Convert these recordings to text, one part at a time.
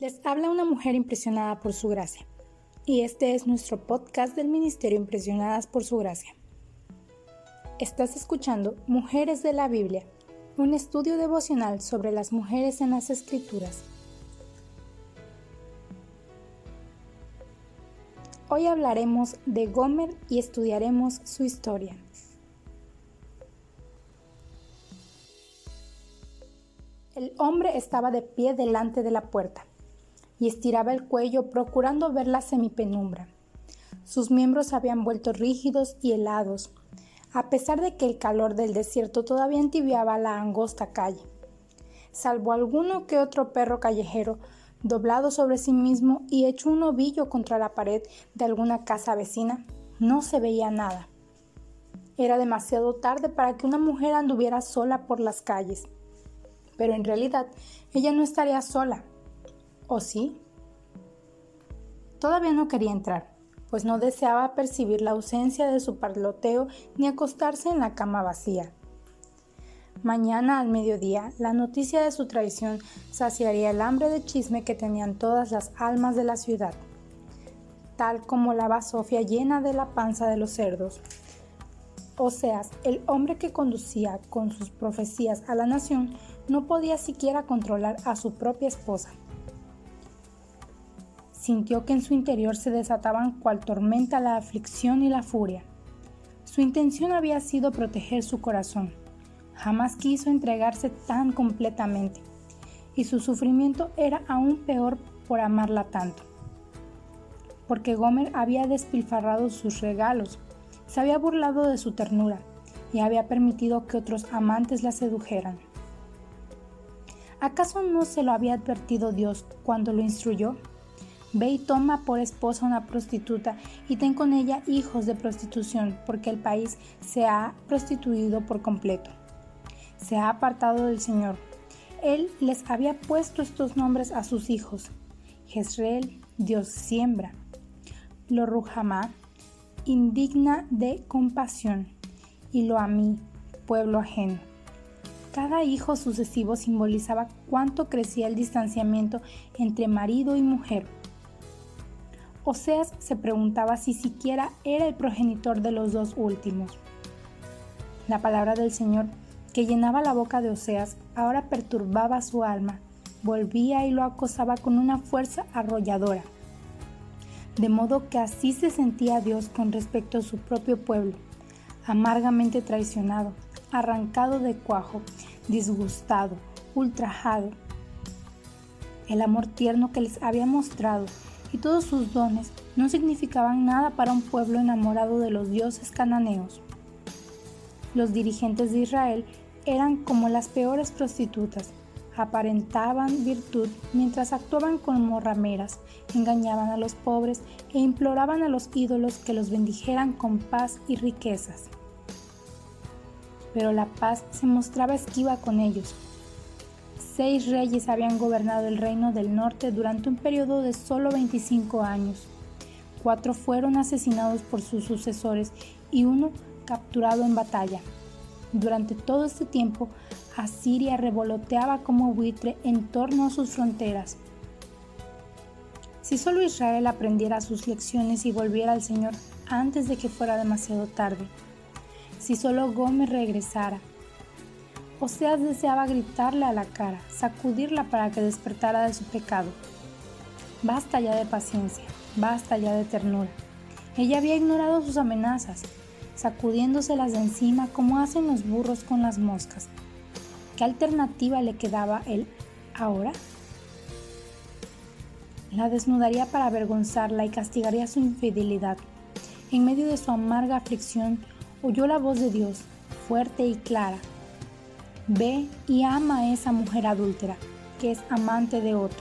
Les habla una mujer impresionada por su gracia. Y este es nuestro podcast del Ministerio Impresionadas por su gracia. Estás escuchando Mujeres de la Biblia, un estudio devocional sobre las mujeres en las Escrituras. Hoy hablaremos de Gomer y estudiaremos su historia. El hombre estaba de pie delante de la puerta y estiraba el cuello procurando ver la semipenumbra. Sus miembros habían vuelto rígidos y helados, a pesar de que el calor del desierto todavía entibiaba la angosta calle. Salvo alguno que otro perro callejero, doblado sobre sí mismo y hecho un ovillo contra la pared de alguna casa vecina, no se veía nada. Era demasiado tarde para que una mujer anduviera sola por las calles. Pero en realidad ella no estaría sola, ¿O sí? Todavía no quería entrar, pues no deseaba percibir la ausencia de su parloteo ni acostarse en la cama vacía. Mañana al mediodía, la noticia de su traición saciaría el hambre de chisme que tenían todas las almas de la ciudad, tal como la basofia llena de la panza de los cerdos. Oseas, el hombre que conducía con sus profecías a la nación, no podía siquiera controlar a su propia esposa sintió que en su interior se desataban cual tormenta la aflicción y la furia. Su intención había sido proteger su corazón. Jamás quiso entregarse tan completamente. Y su sufrimiento era aún peor por amarla tanto. Porque Gomer había despilfarrado sus regalos, se había burlado de su ternura y había permitido que otros amantes la sedujeran. ¿Acaso no se lo había advertido Dios cuando lo instruyó? Ve y toma por esposa una prostituta y ten con ella hijos de prostitución, porque el país se ha prostituido por completo. Se ha apartado del Señor. Él les había puesto estos nombres a sus hijos. Jezreel, Dios siembra. Lo Rujamá, indigna de compasión. Y lo pueblo ajeno. Cada hijo sucesivo simbolizaba cuánto crecía el distanciamiento entre marido y mujer Oseas se preguntaba si siquiera era el progenitor de los dos últimos. La palabra del Señor, que llenaba la boca de Oseas, ahora perturbaba su alma, volvía y lo acosaba con una fuerza arrolladora. De modo que así se sentía Dios con respecto a su propio pueblo, amargamente traicionado, arrancado de cuajo, disgustado, ultrajado. El amor tierno que les había mostrado y todos sus dones no significaban nada para un pueblo enamorado de los dioses cananeos. Los dirigentes de Israel eran como las peores prostitutas, aparentaban virtud mientras actuaban como rameras, engañaban a los pobres e imploraban a los ídolos que los bendijeran con paz y riquezas. Pero la paz se mostraba esquiva con ellos, seis reyes habían gobernado el reino del norte durante un periodo de solo 25 años. Cuatro fueron asesinados por sus sucesores y uno capturado en batalla. Durante todo este tiempo, Asiria revoloteaba como buitre en torno a sus fronteras. Si solo Israel aprendiera sus lecciones y volviera al Señor antes de que fuera demasiado tarde. Si solo Gómez regresara, Oseas deseaba gritarle a la cara, sacudirla para que despertara de su pecado. Basta ya de paciencia, basta ya de ternura. Ella había ignorado sus amenazas, sacudiéndoselas de encima como hacen los burros con las moscas. ¿Qué alternativa le quedaba él ahora? La desnudaría para avergonzarla y castigaría su infidelidad. En medio de su amarga aflicción, oyó la voz de Dios, fuerte y clara, Ve y ama a esa mujer adúltera que es amante de otro.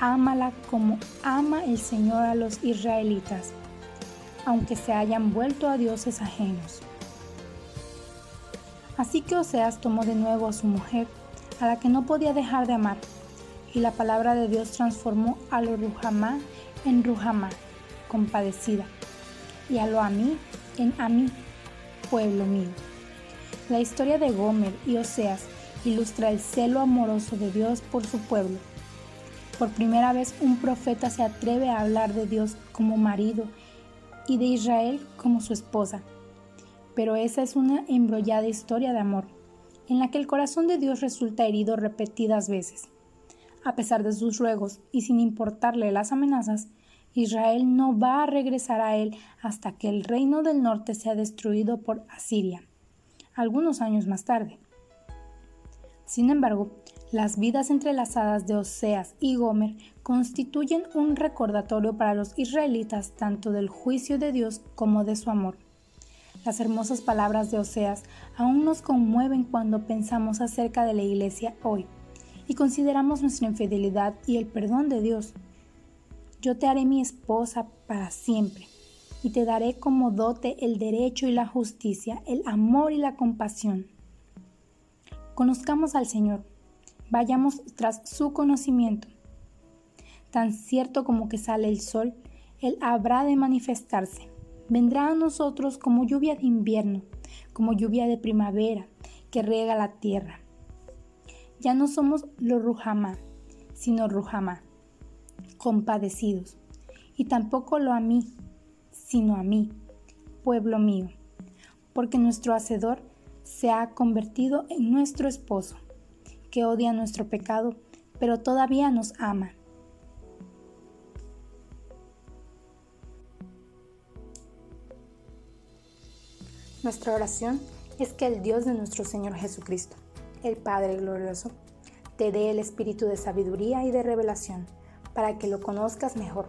Ámala como ama el Señor a los israelitas, aunque se hayan vuelto a dioses ajenos. Así que Oseas tomó de nuevo a su mujer, a la que no podía dejar de amar, y la palabra de Dios transformó a lo Ruhamá en Ruhamá, compadecida, y a lo Amí en Amí, pueblo mío. La historia de Gomer y Oseas ilustra el celo amoroso de Dios por su pueblo, Por primera vez un profeta se atreve a hablar de Dios como marido y de Israel como su esposa. Pero esa es una embrollada historia de amor, en la que el corazón de Dios resulta herido repetidas veces. A pesar de sus ruegos y sin importarle las amenazas, Israel no va a regresar a él hasta que el reino del norte sea destruido por Asiria, algunos años más tarde. Sin embargo, las vidas entrelazadas de Oseas y Gomer constituyen un recordatorio para los israelitas tanto del juicio de Dios como de su amor. Las hermosas palabras de Oseas aún nos conmueven cuando pensamos acerca de la iglesia hoy y consideramos nuestra infidelidad y el perdón de Dios. Yo te haré mi esposa para siempre y te daré como dote el derecho y la justicia, el amor y la compasión. Conozcamos al Señor vayamos tras su conocimiento. Tan cierto como que sale el sol, Él habrá de manifestarse. Vendrá a nosotros como lluvia de invierno, como lluvia de primavera, que riega la tierra. Ya no somos los Rujamá, sino Rujamá, compadecidos, y tampoco lo a mí, sino a mí, pueblo mío, porque nuestro Hacedor se ha convertido en nuestro esposo que odia nuestro pecado, pero todavía nos ama. Nuestra oración es que el Dios de nuestro Señor Jesucristo, el Padre glorioso, te dé el espíritu de sabiduría y de revelación para que lo conozcas mejor